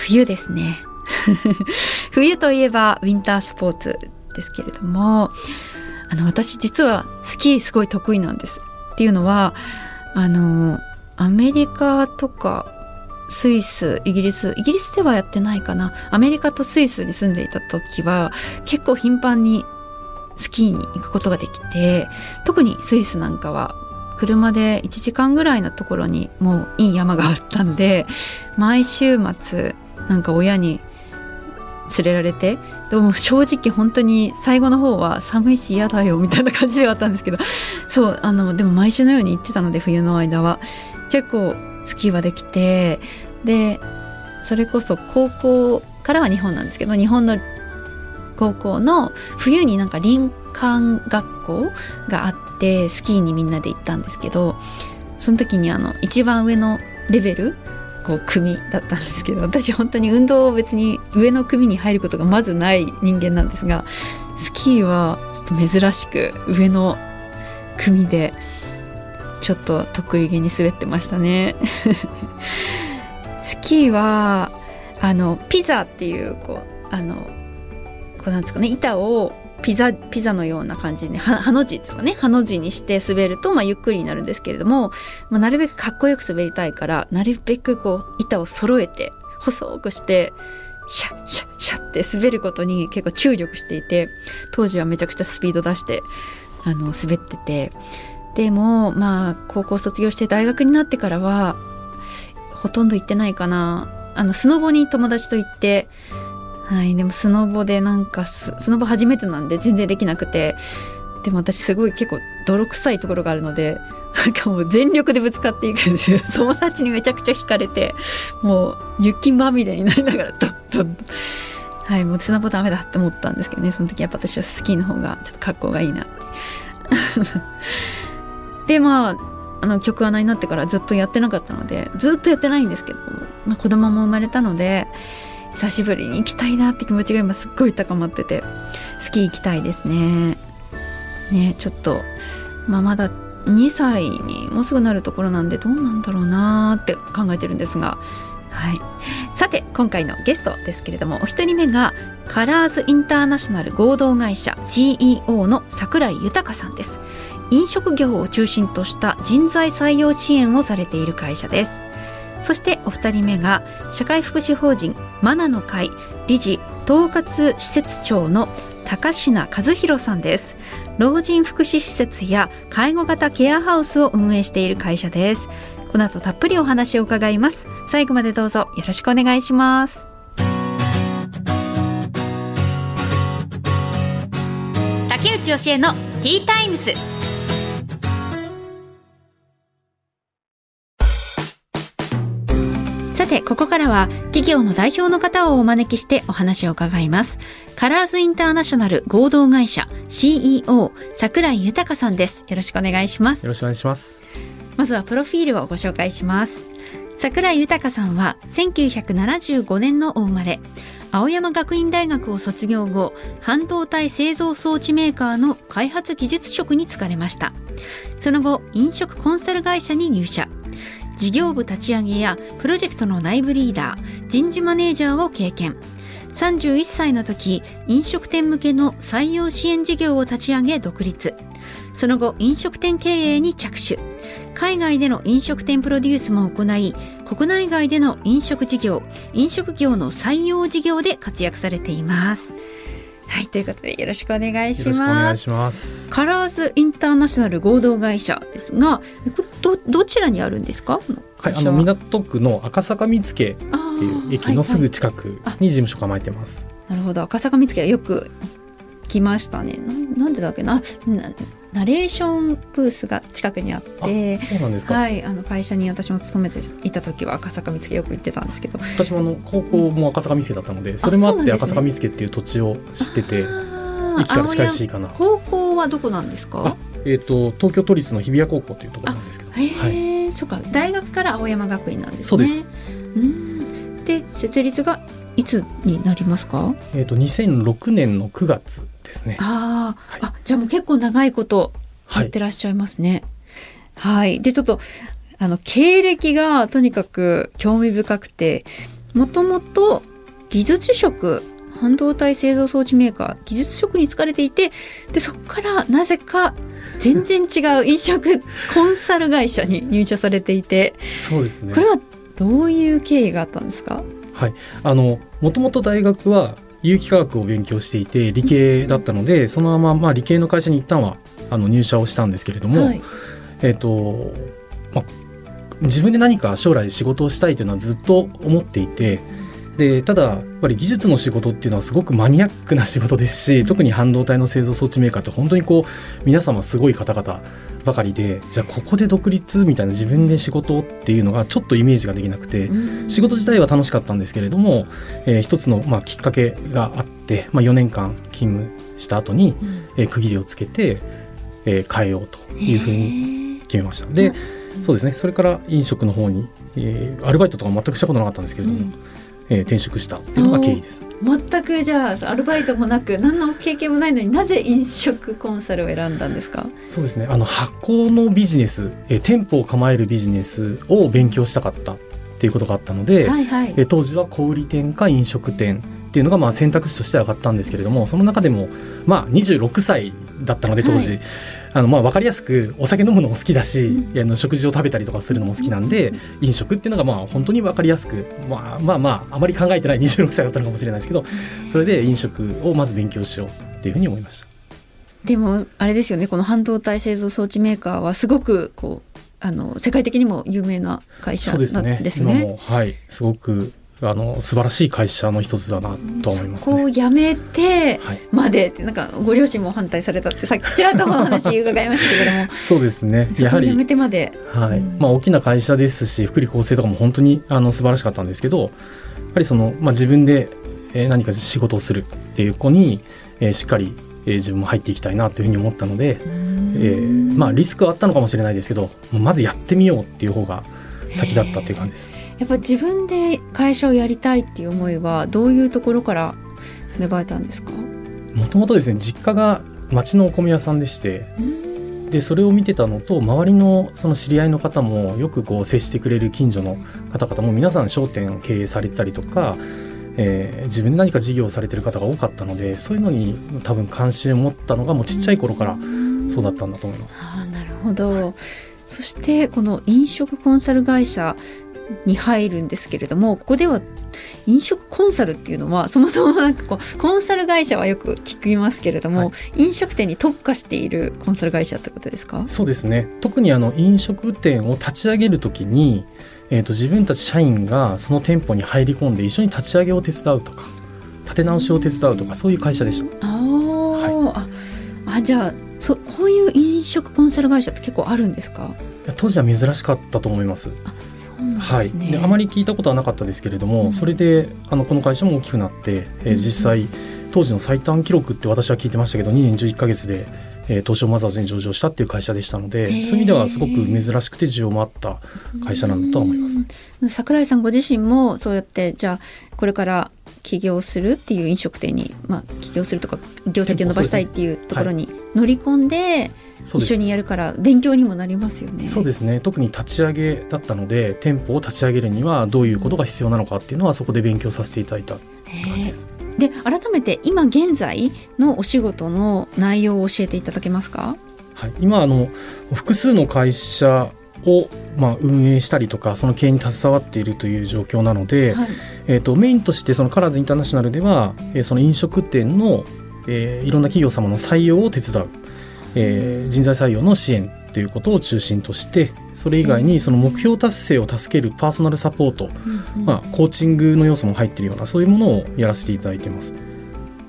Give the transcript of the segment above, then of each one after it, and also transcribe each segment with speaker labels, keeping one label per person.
Speaker 1: 冬ですね。冬といえばウィンタースポーツですけれどもあの私実はスキーすごい得意なんです。っていうのはあのアメリカとかスイスイギリスイギリスではやってないかな。アメリカとスイスに住んでいた時は結構頻繁にスキーに行くことができて特にスイスなんかは車で1時間ぐらいのところにもういい山があったんで毎週末なんか親に連れられてでも正直本当に最後の方は寒いし嫌だよみたいな感じではあったんですけど そうあのでも毎週のように行ってたので冬の間は。結構スキーはできてでそれこそ高校からは日本なんですけど日本の高校の冬になんか林間学校があってスキーにみんなで行ったんですけどその時にあの一番上のレベルこう組だったんですけど私本当に運動を別に上の組に入ることがまずない人間なんですがスキーはちょっと珍しく上の組でちょっと得意げに滑ってましたね。スキーはあのピザっていうこうあのこうなんですかね板をピザピザのような感じで、ね、ハの字ですかね。ハの字にして滑ると、まあ、ゆっくりになるんですけれども、まあ、なるべくかっこよく滑りたいからなるべくこう板を揃えて細くしてシャッシャッシャッって滑ることに結構注力していて当時はめちゃくちゃスピード出してあの滑ってて。でもまあ高校卒業して大学になってからはほとんど行ってないかな。あのスノボに友達と行ってはいでもスノボでなんかスノボ初めてなんで全然できなくてでも私すごい結構泥臭いところがあるのでなんかもう全力でぶつかっていくんですよ。友達にめちゃくちゃ惹かれてもう雪まみれになりながらドッドッはいもうスノボダメだって思ったんですけどね。その時やっぱ私はスキーの方がちょっと格好がいいなって。でまああの曲穴になってからずっとやってなかったのでずっとやってないんですけど、まあ、子供も生まれたので久しぶりに行きたいなって気持ちが今すっごい高まっててスキー行きたいですね。ねちょっと、まあ、まだ2歳にもうすぐなるところなんでどうなんだろうなって考えてるんですが。はい、さて今回のゲストですけれどもお一人目がカラーズインターナショナル合同会社 CEO の櫻井豊さんです飲食業を中心とした人材採用支援をされている会社ですそしてお二人目が社会福祉法人マナの会理事統括施設長の高階和弘さんです。老人福祉施設や介護型ケアハウスを運営している会社です。この後たっぷりお話を伺います。最後までどうぞよろしくお願いします。竹内義恵のティータイムス。ここからは企業の代表の方をお招きしてお話を伺います。カラーズインターナショナル合同会社 CEO 櫻井豊さんです。よろしくお願いします。
Speaker 2: よろしくお願いします。
Speaker 1: まずはプロフィールをご紹介します。櫻井豊さんは1975年のお生まれ。青山学院大学を卒業後半導体製造装置メーカーの開発技術職に就かれました。その後飲食コンサル会社に入社事業部立ち上げやプロジェクトの内部リーダー人事マネージャーを経験。31歳の時飲食店向けの採用支援事業を立ち上げ独立。その後飲食店経営に着手。海外での飲食店プロデュースも行い国内外での飲食事業飲食業の採用事業で活躍されています。はいということでよろしくお願いします。お願いしますカラーズインターナショナル合同会社ですが、これどどちらにあるんですか？
Speaker 2: はい、あの港区の赤坂見附っていう駅のすぐ近くに事務所構えてます。
Speaker 1: なるほど赤坂見附はよく来ましたねな。なんでだっけな？なナレーションブースが近くにあって
Speaker 2: そうなんですか、
Speaker 1: はい、あの会社に私も勤めていた時は赤坂見附よく行ってたんですけど。
Speaker 2: 私もあの高校も赤坂見附だったのでそれもあって赤坂見附っていう土地を知ってて、駅から近いしいかな。
Speaker 1: 高校はどこなんですか？
Speaker 2: えーと、東京都立の日比谷高校というところなんですけど。
Speaker 1: へえ、はい、そうか。大学から青山学院なんですね。
Speaker 2: そうです。
Speaker 1: うん。で設立がいつになりますか？
Speaker 2: えっ、ー、と2006年の9月ですね。
Speaker 1: あ、はい、あじゃあもう結構長いことやってらっしゃいますね。はい、はい、でちょっとあの経歴がとにかく興味深くてもともと技術職半導体製造装置メーカー技術職に疲れていてでそこからなぜか全然違う飲食コンサル会社に入社されていて
Speaker 2: そうですね。
Speaker 1: これはどういう経緯があったんですか？
Speaker 2: はい。あのもともと大学は有機化学を勉強していて理系だったので、そのまま、まあ、理系の会社に一旦はあの入社をしたんですけれども、はい、えっ、ー、と、まあ、自分で何か将来仕事をしたいというのはずっと思っていてでただやっぱり技術の仕事っていうのはすごくマニアックな仕事ですし特に半導体の製造装置メーカーって本当にこう皆様すごい方々ばかりでじゃあここで独立みたいな自分で仕事っていうのがちょっとイメージができなくて仕事自体は楽しかったんですけれども、えー、一つのまあきっかけがあって、まあ、4年間勤務した後に、えー、区切りをつけて、えー、変えようというふうに決めました。でそうですね。それから飲食の方に、えー、アルバイトとか全くしたことなかったんですけれども、うんえー、転職したっていうのが経緯です。
Speaker 1: 全くじゃあアルバイトもなく何の経験もないのになぜ飲食コンサルを選んだんですか？
Speaker 2: そうですね。あの発行のビジネス、えー、店舗を構えるビジネスを勉強したかったっていうことがあったので、はいはい、えー、当時は小売店か飲食店っていうのがまあ選択肢として上がったんですけれどもその中でもまあ26歳だったので当時、はい、あのまあ分かりやすくお酒飲むのも好きだし、うん、あの食事を食べたりとかするのも好きなんで、うん、飲食っていうのがまあ本当に分かりやすく、まあ、まあまああまり考えてない26歳だったのかもしれないですけどそれで飲食をまず勉強しようっていうふうに思いました。
Speaker 1: でもあれですよねこの半導体製造装置メーカーはすごくこうあの世界的にも有名な会社なんですね。ですね。
Speaker 2: はい、すごくあの素晴らしい会社の一つだなと思います、
Speaker 1: ね、そこを辞めてまでって、なんかご両親も反対されたってさっきちらっとお話伺いましたけれども。
Speaker 2: そうですね。
Speaker 1: やはり辞めてまで、
Speaker 2: はい、まあ、大きな会社ですし福利厚生とかも本当にあの素晴らしかったんですけどやっぱりその、まあ、自分で何か仕事をするっていう子に、えー、しっかり、えー、自分も入っていきたいなというふうに思ったので、えー、まあ、リスクはあったのかもしれないですけどまずやってみようっていう方が先だったっていう感じです。
Speaker 1: やっぱ自分で会社をやりたいっていう思いはどういうところから芽生えたんですか？
Speaker 2: もともとですね実家が町のお米屋さんでしてでそれを見てたのと周りのその知り合いの方もよくこう接してくれる近所の方々も皆さん商店を経営されてたりとか、えー、自分で何か事業をされてる方が多かったのでそういうのに多分関心を持ったのがもうちっちゃい頃からそうだったんだと思います。
Speaker 1: あなるほど、はい、そしてこの飲食コンサル会社に入るんですけれどもここでは飲食コンサルっていうのはそもそもなんかこうコンサル会社はよく聞きますけれども、はい、飲食店に特化しているコンサル会社ってことですか？
Speaker 2: そうですね。特にあの飲食店を立ち上げるときに、えーと、自分たち社員がその店舗に入り込んで一緒に立ち上げを手伝うとか立て直しを手伝うとかそういう会社でした。あ、
Speaker 1: はい、あじゃあそこういう飲食コンサル会社って結構あるんですか？
Speaker 2: 当時は珍しかったと思います。
Speaker 1: あはい、
Speaker 2: であまり聞いたことはなかったですけれども、うん、それであのこの会社も大きくなって、えー、実際当時の最短記録って私は聞いてましたけど2年11か月で、えー、東証マザーズに上場したっていう会社でしたので、そういう意味ではすごく珍しくて需要もあった会社なんだとは思います。
Speaker 1: 桜井さんご自身もそうやってじゃあこれから起業するっていう飲食店に、まあ、起業するとか業績を伸ばしたいっていうところに乗り込んで、一緒にやるから勉強にもなりますよね。
Speaker 2: そうですね特に立ち上げだったので店舗を立ち上げるにはどういうことが必要なのかっていうのはそこで勉強させていただいた感じです。
Speaker 1: で改めて今現在のお仕事の内容を教えていただけますか、
Speaker 2: はい、今あの複数の会社を、まあ、運営したりとかその経営に携わっているという状況なので、はい、えーと、メインとしてそのカラーズインターナショナルでは、えー、その飲食店の、えー、いろんな企業様の採用を手伝う、えー、人材採用の支援ということを中心としてそれ以外にその目標達成を助けるパーソナルサポート、うんうん、まあ、コーチングの要素も入っているようなそういうものをやらせていただいています。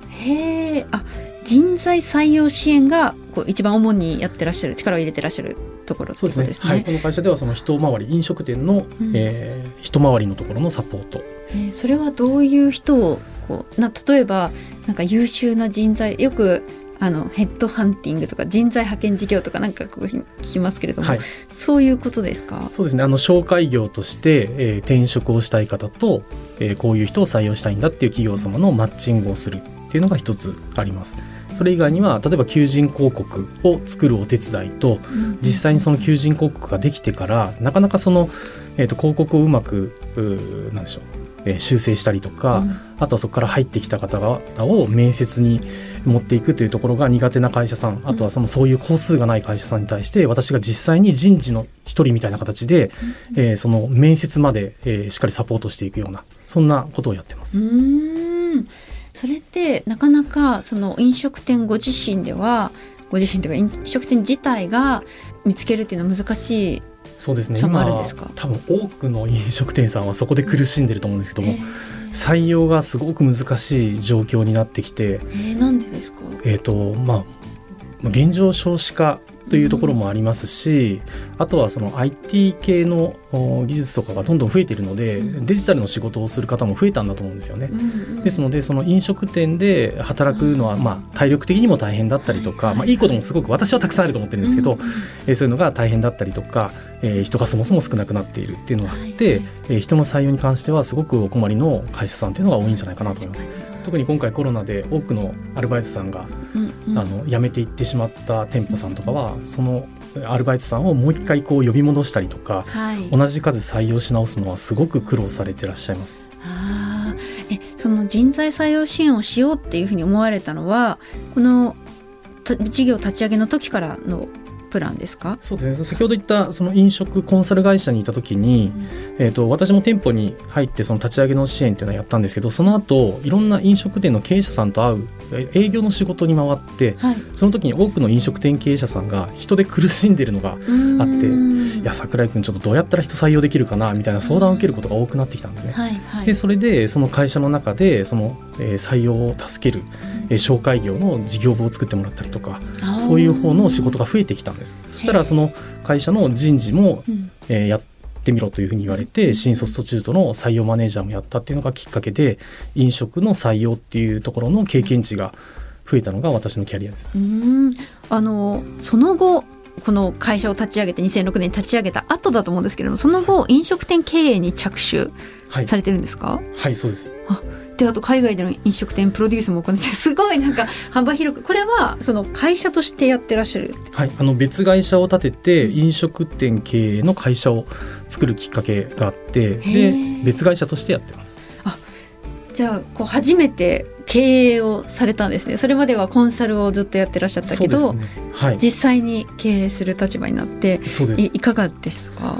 Speaker 1: へえあ人材採用支援がこう一番主にやってらっしゃる力を入れてらっしゃるところってことですね。すね。はい、
Speaker 2: この会社ではその人回り飲食店の、うん、えー、人回りのところのサポート
Speaker 1: ね、それはどういう人をこうな例えばなんか優秀な人材よくあのヘッドハンティングとか人材派遣事業とかなんかこう聞きますけれども、はい、そういうことですか？
Speaker 2: そうですね。あの紹介業として、えー、転職をしたい方と、えー、こういう人を採用したいんだっていう企業様のマッチングをするっていうのが一つあります。それ以外には例えば求人広告を作るお手伝いと、実際にその求人広告ができてからなかなかその、えー、と広告をうまくうなんでしょうえ修正したりとか、うん、あとはそこから入ってきた方々を面接に持っていくというところが苦手な会社さんあとはそのそういう工数がない会社さんに対して私が実際に人事の一人みたいな形で、うん、えー、その面接まで、えー、しっかりサポートしていくようなそんなことをやってます。
Speaker 1: うん。それってなかなかその飲食店ご自身ではご自身というか飲食店自体が見つけるっていうのは難しい
Speaker 2: そうですね。今多分多くの飲食店さんはそこで苦しんでると思うんですけども、採用がすごく難しい状況になってきて、え
Speaker 1: ー、なんでですか？
Speaker 2: えっ、とまあ現状少子化というところもありますし、うん、あとはその IT 系の技術とかがどんどん増えているので、うん、デジタルの仕事をする方も増えたんだと思うんですよね。ですのでその飲食店で働くのはまあ体力的にも大変だったりとか、まあ、いいこともすごく私はたくさんあると思ってるんですけど、えそういうのが大変だったりとか、えー、人がそもそも少なくなっているっていうのがあって、はい。えー、人の採用に関してはすごくお困りの会社さんっていうのが多いんじゃないかなと思います。特に今回コロナで多くのアルバイトさんが、うんうん、あの辞めていってしまった店舗さんとかはそのアルバイトさんをもう一回こう呼び戻したりとか、はい、同じ数採用し直すのはすごく苦労されてらっしゃいます。
Speaker 1: あえその人材採用支援をしようっていうふうに思われたのはこの事業立ち上げの時からのプランですか？
Speaker 2: そうですね。先ほど言ったその飲食コンサル会社にいた時に、うん、えーと、私も店舗に入ってその立ち上げの支援っていうのをやったんですけどその後いろんな飲食店の経営者さんと会う営業の仕事に回って、はい、その時に多くの飲食店経営者さんが人で苦しんでるのがあっていや櫻井君ちょっとどうやったら人採用できるかなみたいな相談を受けることが多くなってきたんですね。はいはい、でそれでその会社の中でその、えー、採用を助ける、えー、紹介業の事業部を作ってもらったりとかそういう方の仕事が増えてきたんです。そしたらその会社の人事も、えー、やってみろというふうに言われて新卒途中途の採用マネージャーもやったっていうのがきっかけで飲食の採用っていうところの経験値が増えたのが私のキャリアです。
Speaker 1: うん。あのその後この会社を立ち上げて2006年に立ち上げた後だと思うんですけれどもその後飲食店経営に着手されてるんですか、
Speaker 2: はい、はい、そうです。
Speaker 1: あであと海外での飲食店プロデュースも行って すごいなんか幅広くこれはその会社としてやってらっしゃる？
Speaker 2: はいあの別会社を立てて飲食店経営の会社を作るきっかけがあってで別会社としてやってます。
Speaker 1: あじゃあこう初めて経営をされたんですね。それまではコンサルをずっとやってらっしゃったけど、ね。はい、実際に経営する立場になっていいかがですか？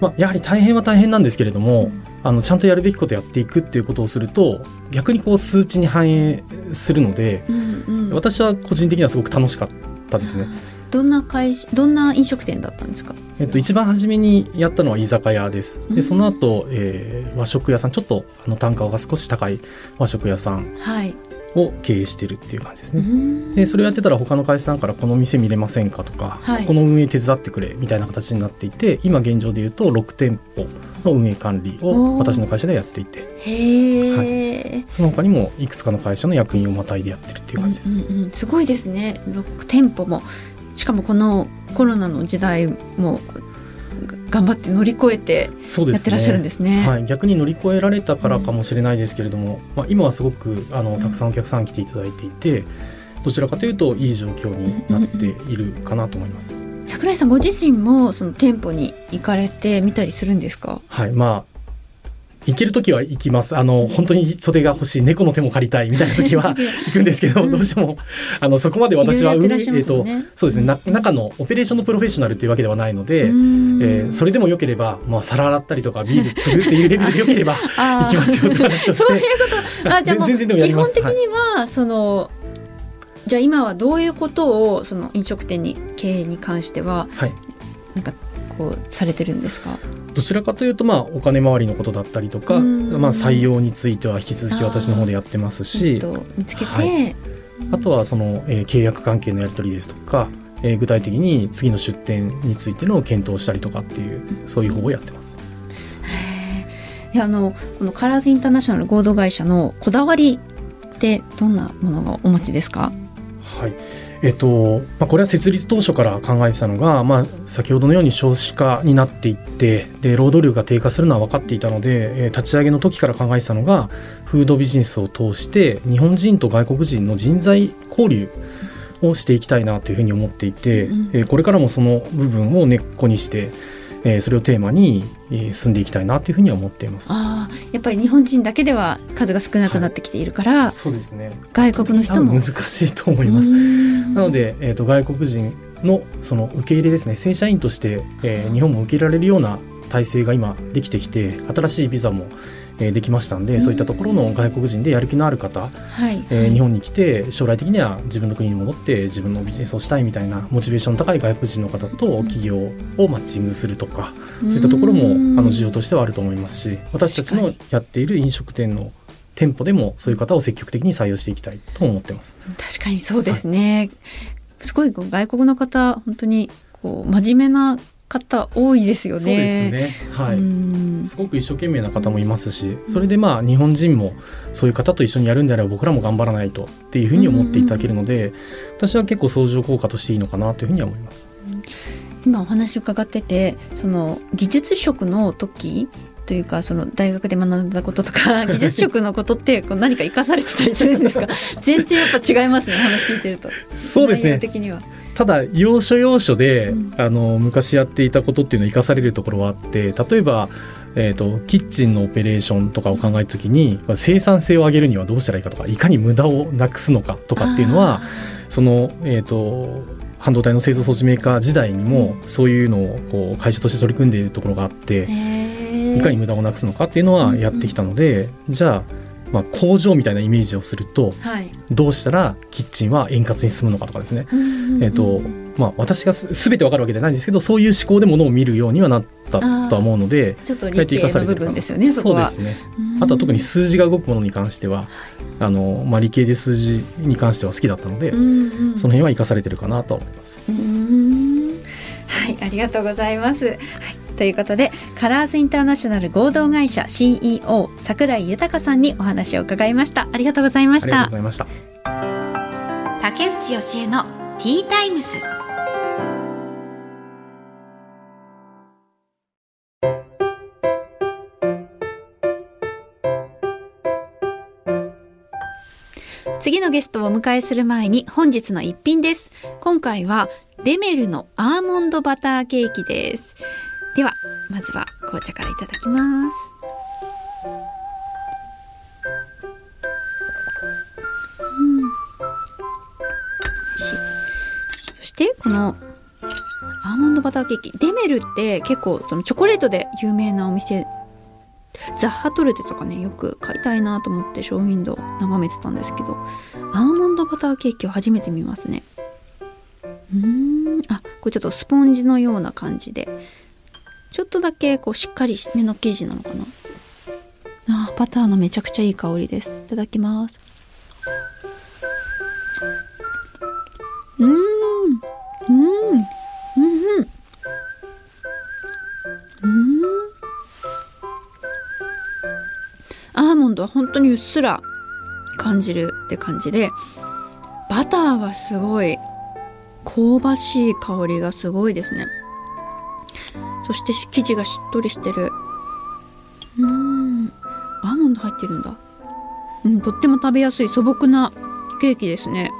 Speaker 2: まあ、やはり大変は大変なんですけれども、うん、あのちゃんとやるべきことをやっていくっていうことをすると逆にこう数値に反映するので、うんうん、私は個人的にはすごく楽しかったですね。
Speaker 1: どんな会どんな飲食店だったんですか？
Speaker 2: えっと一番初めにやったのは居酒屋です。でその後、えー、和食屋さんちょっとあの単価が少し高い和食屋さんを経営してるっていう感じですね。でそれをやってたら他の会社さんからこの店見れませんかとか、はい、この運営手伝ってくれみたいな形になっていて今現状でいうと6店舗の運営管理を私の会社でやっていて、はい、その他にもいくつかの会社の役員をまたいでやってるっていう感じです。うん
Speaker 1: うん、すごいですね。6店舗も。しかもこのコロナの時代も頑張って乗り越えてやってらっしゃるんですね。
Speaker 2: すねはい、逆に乗り越えられたからかもしれないですけれども、うん、まあ、今はすごくあのたくさんお客さん来ていただいていてどちらかというといい状況になっているかなと思います。
Speaker 1: 桜井さんご自身もその店舗に行かれて見たりするんですか？
Speaker 2: はい、まあ行ける時は行きます。あの本当に袖が欲しい猫の手も借りたいみたいな時は 行くんですけど、どうしても。あのそこまで私は、ね、えーとそうですね。な中のオペレーションのプロフェッショナルというわけではないので、えー、それでもよければ、まあ、皿洗ったりとかビール継ぐっていうレベルでよければ行きますよって話をして そういう
Speaker 1: こと。あ全然でもやります。基本的には、はい、そのじゃあ今はどういうことをその飲食店に経営に関しては、はい、なんかこうされてるんですか？
Speaker 2: どちらかというと、まあ、お金回りのことだったりとか、まあ、採用については引き続き私の方でやってますし
Speaker 1: 見つけて、はい、
Speaker 2: あとはその、えー、契約関係のやり取りですとか、えー、具体的に次の出店についての検討をしたりとかっていうそういう方をやってます。
Speaker 1: いやあのこのカラーズインターナショナル合同会社のこだわりってどんなものがお持ちですか？
Speaker 2: はいえっとまあ、これは設立当初から考えてたのが、まあ、先ほどのように少子化になっていってで労働力が低下するのは分かっていたので、えー、立ち上げの時から考えてたのがフードビジネスを通して日本人と外国人の人材交流をしていきたいなというふうに思っていて、うん、えー、これからもその部分を根っこにしてえー、それをテーマに、え進んでいきたいなというふうには思っています。
Speaker 1: ああ、やっぱり日本人だけでは数が少なくなってきているから、はい、
Speaker 2: そうですね。
Speaker 1: 外国の人も
Speaker 2: 難しいと思います。なので、えっ、ー、と外国人のその受け入れですね、正社員として、えー、日本も受け入れられるような体制が今できてきて、新しいビザもえー、できましたんで、そういったところの外国人でやる気のある方、はい。えー、日本に来て将来的には自分の国に戻って自分のビジネスをしたいみたいなモチベーションの高い外国人の方と企業をマッチングするとか、そういったところもあの需要としてはあると思いますし私たちのやっている飲食店の店舗でもそういう方を積極的に採用していきたいと思ってます。
Speaker 1: 確かにそうですね、はい、すごい外国の方本当にこう真面目な方多いですよね。そう
Speaker 2: ですね。はい。すごく一生懸命な方もいますし、それでまあ日本人もそういう方と一緒にやるんであれば僕らも頑張らないとっていうふうに思っていただけるので、私は結構相乗効果としていいのかなというふうには思います。
Speaker 1: 今お話伺ってて、その技術職の時というかその大学で学んだこととか 技術職のことってこう何か生かされてたりするんですか？全然やっぱ違いますね話聞いてると
Speaker 2: そうですね的にはただ要所要所で、うん、あの昔やっていたことっていうのを生かされるところはあって例えばえーと、キッチンのオペレーションとかを考えた時に生産性を上げるにはどうしたらいいかとかいかに無駄をなくすのかとかっていうのはその、えーと半導体の製造装置メーカー時代にもそういうのをこう会社として取り組んでいるところがあっていかに無駄をなくすのかっていうのはやってきたので、じゃあまあ、工場みたいなイメージをすると、はい、どうしたらキッチンは円滑に進むのかとかですね、えーとまあ、私がすべてわかるわけじゃないんですけどそういう思考でものを見るようにはなったとは思うので
Speaker 1: ちょっと理系の部分ですよね
Speaker 2: そうですね。あとは特に数字が動くものに関してはあの、まあ、理系で数字に関しては好きだったので、その辺は生かされてるかなと思います。
Speaker 1: はいありがとうございます、はいということでカラーズインターナショナル合同会社 CEO 櫻井豊さんにお話を伺いました。ありがとうございました。竹内義恵のティータイムス次のゲストをお迎えする前に本日の一品です。今回はデメルのアーモンドバターケーキです。ではまずは紅茶からいただきます。そしてこのアーモンドバターケーキ。デメルって結構そのチョコレートで有名なお店。ザッハトルテとかねよく買いたいなと思ってショーウィンドウ眺めてたんですけどアーモンドバターケーキを初めて見ますね。うん。これちょっとスポンジのような感じでちょっとだけこうしっかりめの生地なのかな。あバターのめちゃくちゃいい香りです。いただきます。うん。うん。うん。うん。アーモンドは本当にうっすら感じるって感じでバターがすごい香ばしい香りがすごいですね。そして生地がしっとりしてる。うん。アーモンド入ってるんだ。うんとっても食べやすい。素朴なケーキですね。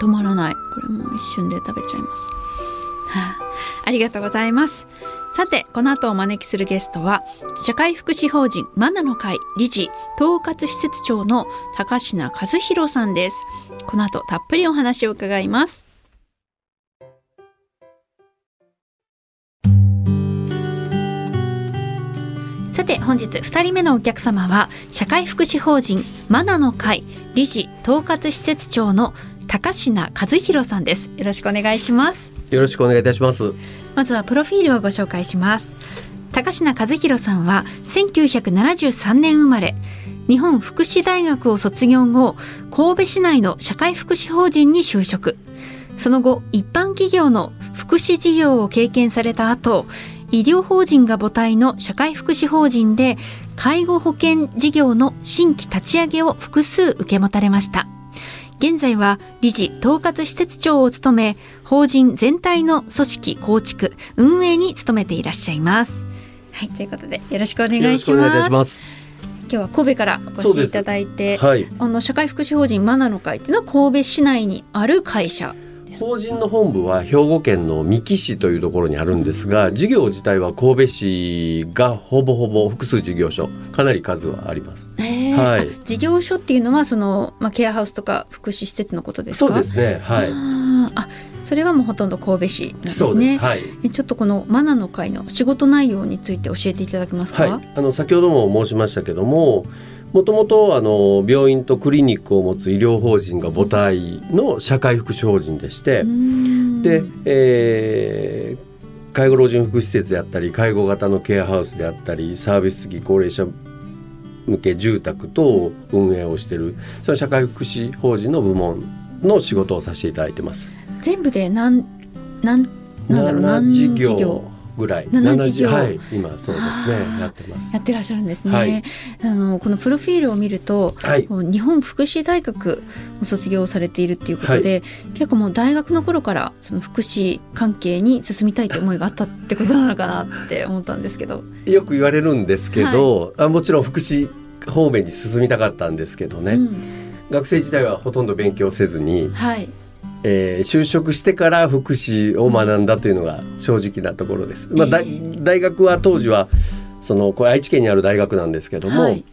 Speaker 1: 止まらない。これも一瞬で食べちゃいます、はあ、ありがとうございます。さてこの後お招きするゲストは社会福祉法人マナの会理事統括施設長の高階和弘さんです。この後たっぷりお話を伺います。さて本日2人目のお客様は社会福祉法人マナの会理事統括施設長の高階和弘さんです。よろしくお願いします。
Speaker 3: よろしくお願いいたします。
Speaker 1: まずはプロフィールをご紹介します。高階和弘さんは1973年生まれ日本福祉大学を卒業後神戸市内の社会福祉法人に就職。その後一般企業の福祉事業を経験された後医療法人が母体の社会福祉法人で介護保険事業の新規立ち上げを複数受け持たれました。現在は理事統括施設長を務め法人全体の組織構築運営に努めていらっしゃいます。はいということでよろしくお願いします。今日は神戸からお越しいただいて、はい、あの社会福祉法人マナの会っていうのは神戸市内にある会社
Speaker 3: 法人の本部は兵庫県の三木市というところにあるんですが事業自体は神戸市がほぼほぼ複数事業所。かなり数はあります。
Speaker 1: はい、事業所っていうのはその、まあ、ケアハウスとか福祉施設のことです
Speaker 3: か？そうですね。はい。
Speaker 1: あそれはもうほとんど神戸市なんですね。はい、ちょっとこのマナの会の仕事内容について教えていただけますか？
Speaker 3: はい、あの先ほども申しましたけども、もともとあの病院とクリニックを持つ医療法人が母体の社会福祉法人でしてで、えー、介護老人福祉施設であったり介護型のケアハウスであったりサービス付き高齢者向け住宅等運営をしているその社会福祉法人の部門の仕事をさせていただいてます。
Speaker 1: 全部で何何なんだろう何事業？
Speaker 3: ぐらい。
Speaker 1: 7事業、
Speaker 3: はい、今そうですね。やってます。
Speaker 1: やってらっしゃるんですね、はい、あのこのプロフィールを見ると、はい、日本福祉大学を卒業されているっていうことで、結構もう大学の頃からその福祉関係に進みたいという思いがあったってことなのかなって思ったんですけど。
Speaker 3: よく言われるんですけど、あもちろん福祉方面に進みたかったんですけどね、うん、学生時代はほとんど勉強せずに、はいえー、就職してから福祉を学んだというのが正直なところです。まあ、だ大学は当時はそのこれ愛知県にある大学なんですけども、はい、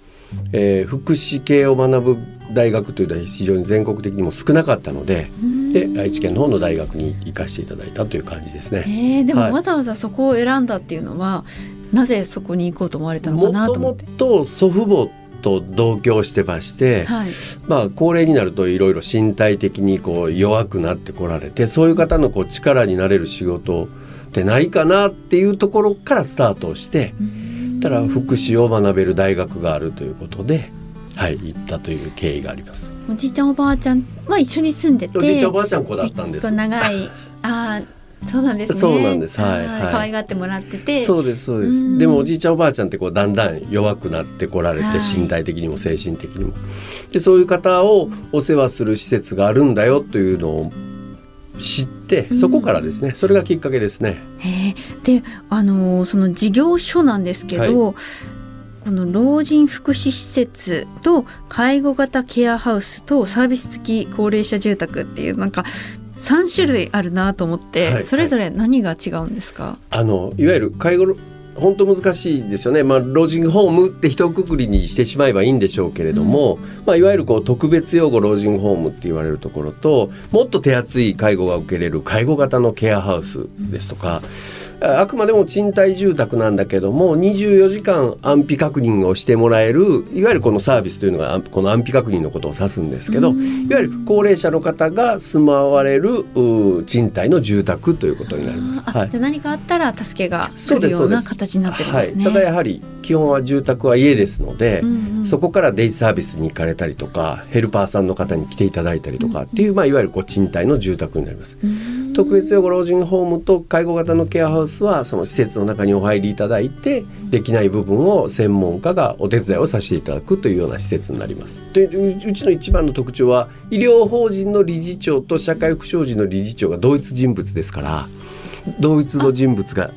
Speaker 3: えー、福祉系を学ぶ大学というのは非常に全国的にも少なかったのでで愛知県の方の大学に行かせていただいたという感じですね。
Speaker 1: えー、でもわざわざそこを選んだっていうのは、はい、なぜそこに行こうと思われたのかなと思って。
Speaker 3: もともと祖父母と同居してまして、はい、まあ高齢になるといろいろ身体的にこう弱くなってこられてそういう方のこう力になれる仕事ってないかなっていうところからスタートをしてたら福祉を学べる大学があるということで。はい、行ったという経緯があります。
Speaker 1: おじいちゃんおばあちゃんは一緒に住んでて。
Speaker 3: おじいちゃんおばあちゃん子だったんです。
Speaker 1: 長い、あそうなんです、ね、
Speaker 3: そうなんです。はい、
Speaker 1: はい。可愛がってもらってて。
Speaker 3: そうですそうです。でもおじいちゃんおばあちゃんってこうだんだん弱くなってこられて、身体的にも精神的にも。でそういう方をお世話する施設があるんだよというのを知ってそこからですね、それがきっかけですね。
Speaker 1: であのその事業所なんですけど、はい、この老人福祉施設と介護型ケアハウスとサービス付き高齢者住宅っていうなんか3種類あるなと思って、はい、それぞれ何が違うんですか、
Speaker 3: あのいわゆる介護本当難しいですよね、まあ、老人ホームって一括りにしてしまえばいいんでしょうけれども、うん、まあ、いわゆるこう特別養護老人ホームって言われるところともっと手厚い介護が受けれる介護型のケアハウスですとか、うんあくまでも賃貸住宅なんだけども24時間安否確認をしてもらえるいわゆるこのサービスというのがこの安否確認のことを指すんですけどいわゆる高齢者の方が住まわれる賃貸の住宅ということになります。
Speaker 1: はい、じゃ何かあったら助けが来るような形になってるんですね。
Speaker 3: はい、ただやはり基本は住宅は家ですので、うんうん、そこからデイサービスに行かれたりとかヘルパーさんの方に来ていただいたりとかっていう、まあ、いわゆるこう賃貸の住宅になります。特別養護老人ホームと介護型のケアハウスはその施設の中にお入りいただいてできない部分を専門家がお手伝いをさせていただくというような施設になります。でうちの一番の特徴は医療法人の理事長と社会福祉法人の理事長が同一人物ですから同一の人物が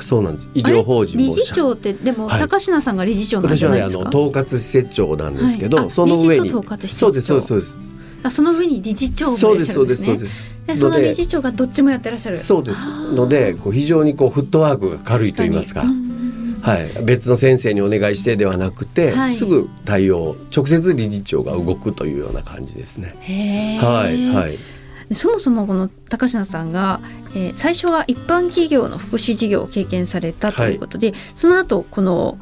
Speaker 3: そうなんです。医療法人
Speaker 1: 理事長ってでも、はい、高階さんが理事長なんじゃないですか？私は
Speaker 3: ねあの統括施設長なんですけど、はい、その上に。
Speaker 1: そうですそうですそうです。あその上に理事長
Speaker 3: もいらっしゃるんですね。そうですそうです
Speaker 1: でその理事長がどっちもやってらっしゃる。
Speaker 3: そうです。のでこう非常にこうフットワークが軽いと言いますか。はい、別の先生にお願いしてではなくて、はい、すぐ対応直接理事長が動くというような感じですね。はいはい。
Speaker 1: そもそもこの高階さんが、えー、最初は一般企業の福祉事業を経験されたということで、はい、その後この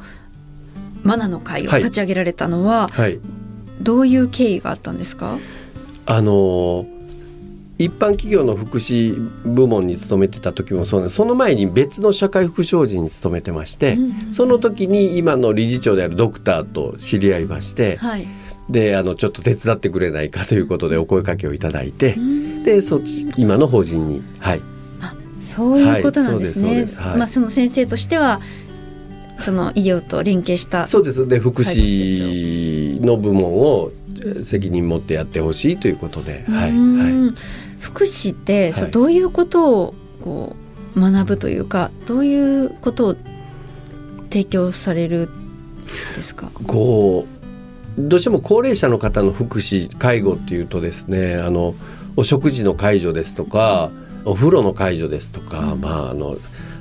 Speaker 1: マナの会を立ち上げられたのは、はい、どういう経緯があったんですか？
Speaker 3: あの一般企業の福祉部門に勤めてた時もそうなんです。その前に別の社会福祉人に勤めてまして、うん、その時に今の理事長であるドクターと知り合いまして、はい、であのちょっと手伝ってくれないかということでお声かけをいただいて、うん、でそっち今の法人にはい。
Speaker 1: あそういうことなんですね、はい、まあその先生としてはその医療と連携した
Speaker 3: そうです。で福祉の部門を責任持ってやってほしいということで、はいはい、
Speaker 1: 福祉って、はい、どういうことをこう学ぶというかどういうことを提供されるですか？
Speaker 3: こうどうしても高齢者の方の福祉介護っていうとですねあのお食事の介助ですとかお風呂の介助ですとか、うん、まああの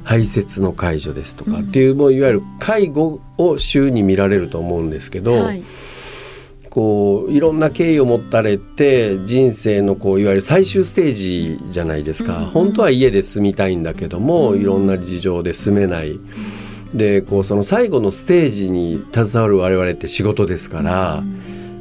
Speaker 3: 排泄の介助ですとかっていう、うん、もういわゆる介護を週に見られると思うんですけど、はい、こういろんな経緯を持たれて人生のこういわゆる最終ステージじゃないですか、うん、本当は家で住みたいんだけども、うん、いろんな事情で住めない。でこうその最後のステージに携わる我々って仕事ですから、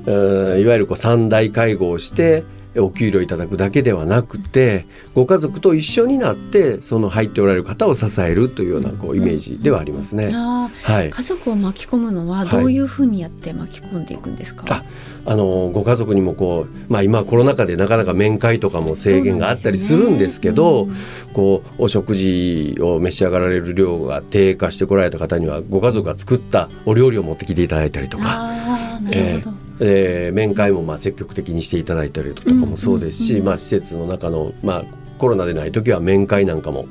Speaker 3: うん、いわゆるこう三大介護をしてお給料いただくだけではなくてご家族と一緒になってその入っておられる方を支えるというようなこうイメージではありますね。
Speaker 1: はい、家族を巻き込むのはどういうふうにやって巻き込んでいくんですか、
Speaker 3: はい、あのご家族にもこう、まあ、今コロナ禍でなかなか面会とかも制限があったりするんですけど、ね。うん、こうお食事を召し上がられる量が低下してこられた方にはご家族が作ったお料理を持ってきていただいたりとか。えーえー、面会もまあ積極的にしていただいたりとかもそうですし、まあ、施設の中の、まあ、コロナでない時は面会なんかも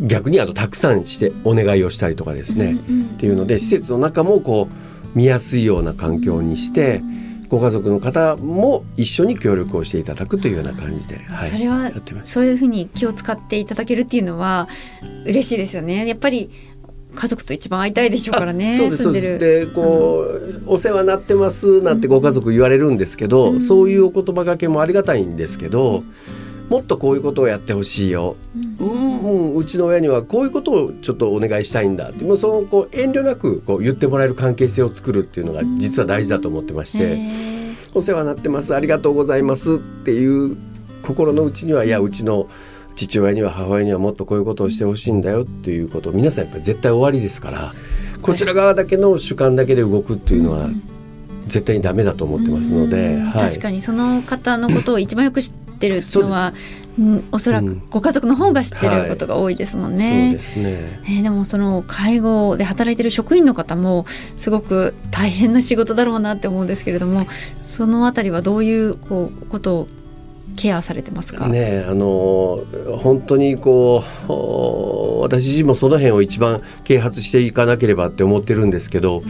Speaker 3: 逆にあとたくさんしてお願いをしたりとかですね、うんうん、っていうので施設の中もこう見やすいような環境にして。ご家族の方も一緒に協力をしていただくというような感じで、
Speaker 1: はい、それはそういうふうに気を使っていただけるっていうのは嬉しいですよね。やっぱり家族と一番会いたいでしょうからね。
Speaker 3: そうですでこう、うん、お世話になってますなんてご家族言われるんですけど、うん、そういうお言葉がけもありがたいんですけど、うん、もっとこういうことをやってほしいよ、うん。うんうちの親にはこういうことをちょっとお願いしたいんだって。もうそのこう遠慮なくこう言ってもらえる関係性を作るっていうのが実は大事だと思ってまして、お世話になってますありがとうございますっていう心の内にはいやうちの父親には母親にはもっとこういうことをしてほしいんだよっていうこと。を皆さんやっぱり絶対終わりですからこちら側だけの主観だけで動くっていうのは絶対にダメだと思ってますので、
Speaker 1: はい、確かにその方のことを一番よく知ってるのは、うん、おそらくご家族の方が知ってることが多いですもんね。はい、そうですね。えー、でもその介護で働いてる職員の方もすごく大変な仕事だろうなって思うんですけれどもそのあたりはどういうこうことをケアされてますか？
Speaker 3: ねあの本当にこう私自身もその辺を一番啓発していかなければって思ってるんですけど、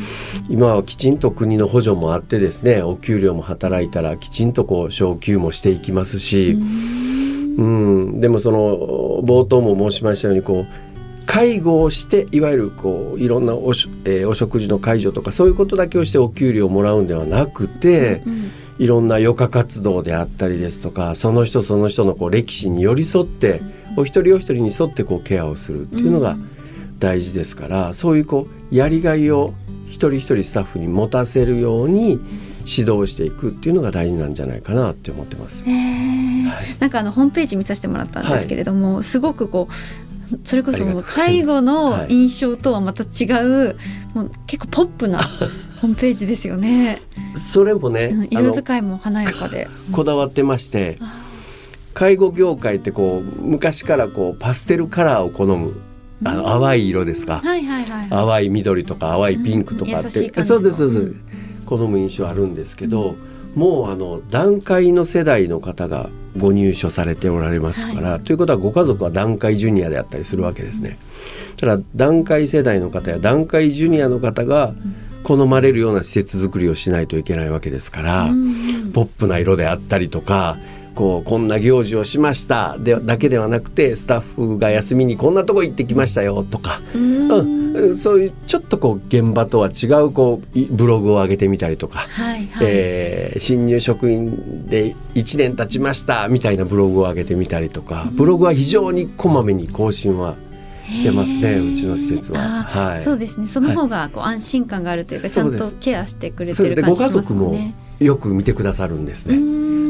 Speaker 3: 今はきちんと国の補助もあってですねお給料も働いたらきちんとこう昇給もしていきますし、うん、でもその冒頭も申しましたようにこう介護をしていわゆるこういろんなお,、えー、お食事の介助とかそういうことだけをしてお給料をもらうんではなくて、うんいろんな余暇活動であったりですとかその人その人のこう歴史に寄り添ってお一人お一人に沿ってこうケアをするっていうのが大事ですから、うん、そういうこうやりがいを一人一人スタッフに持たせるように指導していくっていうのが大事なんじゃないかなって思ってます。はい、
Speaker 1: なんかあのホームページ見させてもらったんですけれども、はい、すごくこうそれこそもう介護の印象とはまた違う、もう結構ポップな ホームページですよね。
Speaker 3: それもね、
Speaker 1: 色使いも華やかで。
Speaker 3: こだわってまして、介護業界ってこう昔からこうパステルカラーを好む。あの淡い色ですか、はいはいはい、淡い緑とか淡いピンクとかって、うん、そうですそうです、うん、好む印象あるんですけど、うん、もうあの段階の世代の方がご入所されておられますから、はい、ということはご家族は団塊ジュニアであったりするわけですね。ただ団塊世代の方や団塊ジュニアの方が好まれるような施設作りをしないといけないわけですから、ポップな色であったりとかこうこんな行事をしました。でだけではなくてスタッフが休みにこんなとこ行ってきましたよとか、うん、そういうちょっとこう現場とは違うこうブログを上げてみたりとか、はいはい、えー、新入職員で1年経ちましたみたいなブログを上げてみたりとか。ブログは非常にこまめに更新はしてますねうちの施設は、
Speaker 1: はい、そうですね。その方がこう安心感があるというか、はい、ちゃんとケアしてくれてる感じしますね。
Speaker 3: ご家族もよく見てくださるんですね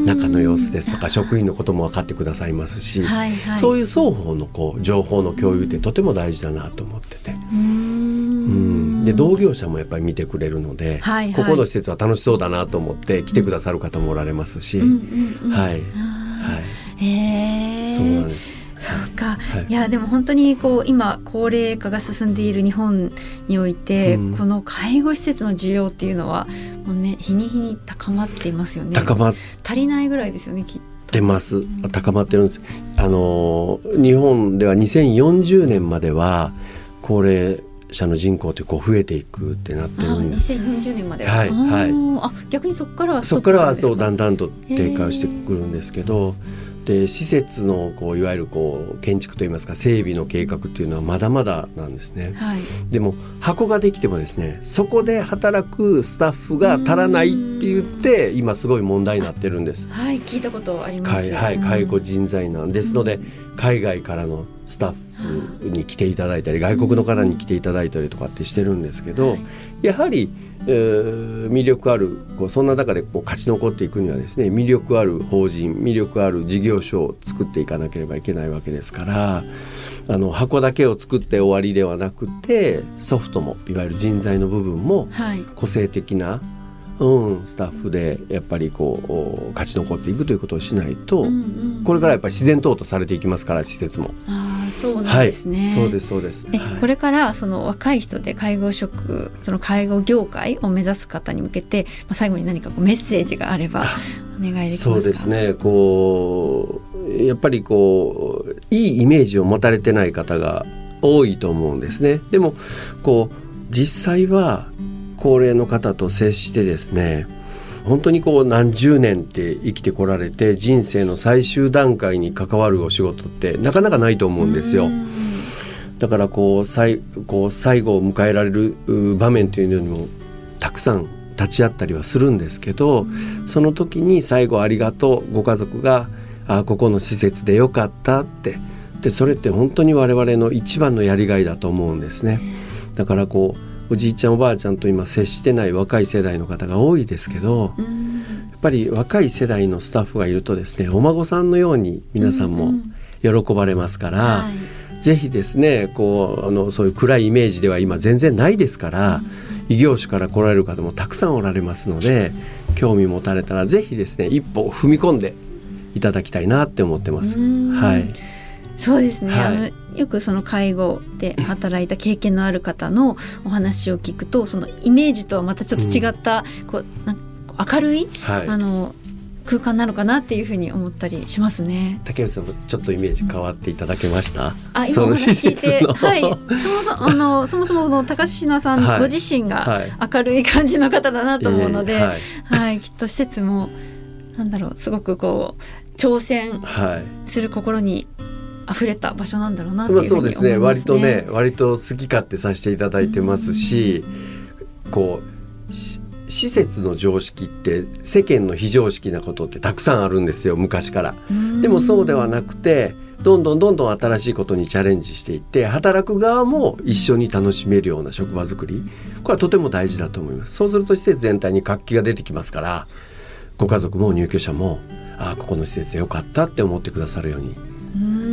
Speaker 3: 中の様子ですとか職員のことも分かってくださいますし、はいはい、そういう双方のこう情報の共有ってとても大事だなと思ってて。うん。で同業者もやっぱり見てくれるので、はいはい、ここの施設は楽しそうだなと思って来てくださる方もおられますし、はい、はい、
Speaker 1: え
Speaker 3: ー、そうなんです。
Speaker 1: そうか、はい、いやでも本当にこう今高齢化が進んでいる日本において、うん、この介護施設の需要っていうのはもうね日に日に高まっていますよね
Speaker 3: 高ま
Speaker 1: 足りないぐらいですよねきっと。
Speaker 3: てます高まってるんですあの日本では2040年までは高齢者の人口ってこう増えていくってなってるんで
Speaker 1: す。2040年まで
Speaker 3: はいはい。
Speaker 1: あ逆にそこからは
Speaker 3: そこからはそうだんだんと低下してくるんですけど。で施設のこういわゆるこう建築といいますか整備の計画っていうのはまだまだなんですね、はい、でも箱ができてもですねそこで働くスタッフが足らないって言って今すごい問題になってるんです。
Speaker 1: はい聞いたことあります。
Speaker 3: はい、介護人材なんですので、海外からのスタッフに来ていただいたり外国の方に来ていただいたりとかってしてるんですけど、はい、やはりえー、魅力あるこうそんな中でこう勝ち残っていくにはですね魅力ある法人魅力ある事業所を作っていかなければいけないわけですからあの箱だけを作って終わりではなくてソフトもいわゆる人材の部分も個性的な、はいうん、スタッフでやっぱりこう勝ち残っていくということをしないと、うんうん、これからやっぱり自然淘汰されていきますから施設も。
Speaker 1: あそうなんですね、
Speaker 3: はい、そうですそうです。
Speaker 1: はい、これからその若い人で介護職その介護業界を目指す方に向けて、まあ、最後に何かこうメッセージがあればお願いできます
Speaker 3: そうですねこうやっぱりこういいイメージを持たれてない方が多いと思うんですね。でもこう実際は高齢の方と接してですね本当にこう何十年って生きてこられて人生の最終段階に関わるお仕事ってなかなかないと思うんですよ。だからこう最こう最後を迎えられる場面というのにもたくさん立ち会ったりはするんですけどその時に最後ありがとうご家族があここの施設でよかったってでそれって本当に我々の一番のやりがいだと思うんですね。だからこうおじいちゃんおばあちゃんと今接してない若い世代の方が多いですけど、やっぱり若い世代のスタッフがいるとですねお孫さんのように皆さんも喜ばれますから、はい、ぜひですねこうあのそういう暗いイメージでは今全然ないですから、異業種から来られる方もたくさんおられますので興味持たれたらぜひですね一歩踏み込んでいただきたいなって思ってます。はい
Speaker 1: そうですね、はい、あのよくその介護で働いた経験のある方のお話を聞くとそのイメージとはまたちょっと違った、うん、こうなん明るい、はい、あの空間なのかなっていうふうに思ったりしますね。
Speaker 3: 竹内さんもちょっとイメージ変わっていただけました？うん、
Speaker 1: あ、今お話聞いて、はい、そもそもあのそもそもの高階さんご自身が明るい感じの方だなと思うので、はい、はい。はい、きっと施設もなんだろうすごくこう挑戦する心に溢れた場所なんだろうなっていうふうに思いますね。そうですね。
Speaker 3: 割とね割と好き勝手させていただいてますし、こう施設の常識って世間の非常識なことってたくさんあるんですよ昔から。でもそうではなくてどんどんどんどん新しいことにチャレンジしていって働く側も一緒に楽しめるような職場づくり。これはとても大事だと思います。そうすると施設全体に活気が出てきますからご家族も入居者もああここの施設でよかったって思ってくださるように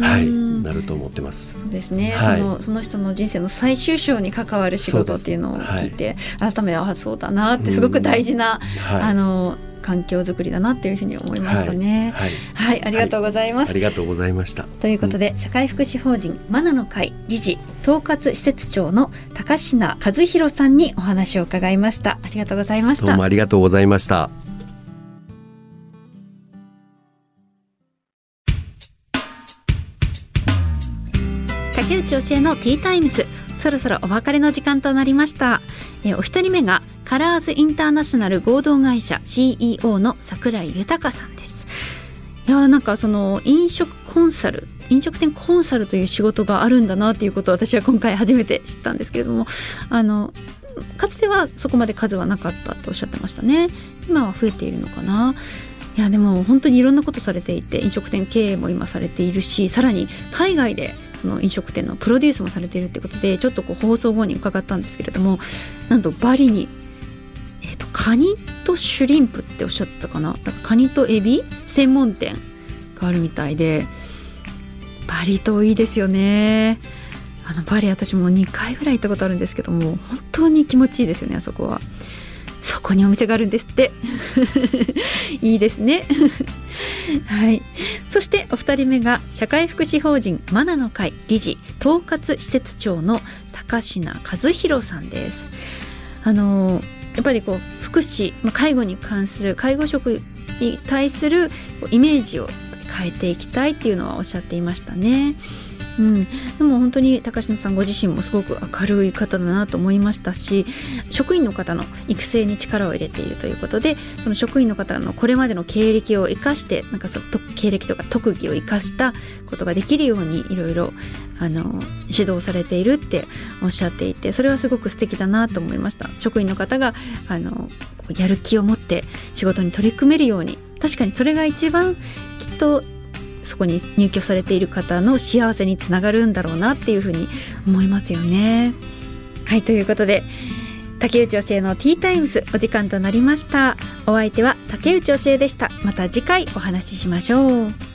Speaker 3: はい、なると思ってます。
Speaker 1: そうですね、はい、そのその人の人生の最終章に関わる仕事っていうのを聞いて、はい、改めてあそうだなってすごく大事な、あの環境づくりだなっていうふうに思いましたね。はい、はい、ありがとうございます。
Speaker 3: ありがとうございました。
Speaker 1: ということで、うん、社会福祉法人マナの会理事統括施設長の高階和弘さんにお話を伺いました。ありがとうございました。
Speaker 3: どうもありがとうございました。
Speaker 1: 竹内教えのティータイムズ。そろそろお別れの時間となりました。えお一人目がカラーズインターナショナル合同会社 CEO の櫻井豊さんです。いやなんかその飲食コンサル飲食店コンサルという仕事があるんだなっていうことを私は今回初めて知ったんですけれどもあのかつてはそこまで数はなかったとおっしゃってましたね。今は増えているのかな。いやでも本当にいろんなことされていて飲食店経営も今されているしさらに海外でその飲食店のプロデュースもされているってことでちょっとこう放送後に伺ったんですけれどもなんとバリに、えーと、カニとシュリンプっておっしゃったかな？だからカニとエビ？専門店があるみたいでバリ島いいですよね。あのバリ私も2回ぐらい行ったことあるんですけども本当に気持ちいいですよねあそこは。そこにお店があるんですって。いいですね。はい。そしてお二人目が社会福祉法人マナの会理事統括施設長の高階和弘さんです。あのやっぱりこう福祉、まあ、介護に関する介護職に対するイメージを変えていきたいっていうのはおっしゃっていましたね。うん、でも本当に高島さんご自身もすごく明るい方だなと思いましたし職員の方の育成に力を入れているということでその職員の方のこれまでの経歴を生かしてなんかそ経歴とか特技を生かしたことができるようにいろいろあの指導されているっておっしゃっていてそれはすごく素敵だなと思いました。職員の方があのやる気を持って仕事に取り組めるように。確かにそれが一番きっとそこに入居されている方の幸せにつながるんだろうなっていうふうに思いますよね。はいということで竹内教えのティータイムズお時間となりました。お相手は竹内教えでした。また次回お話ししましょう。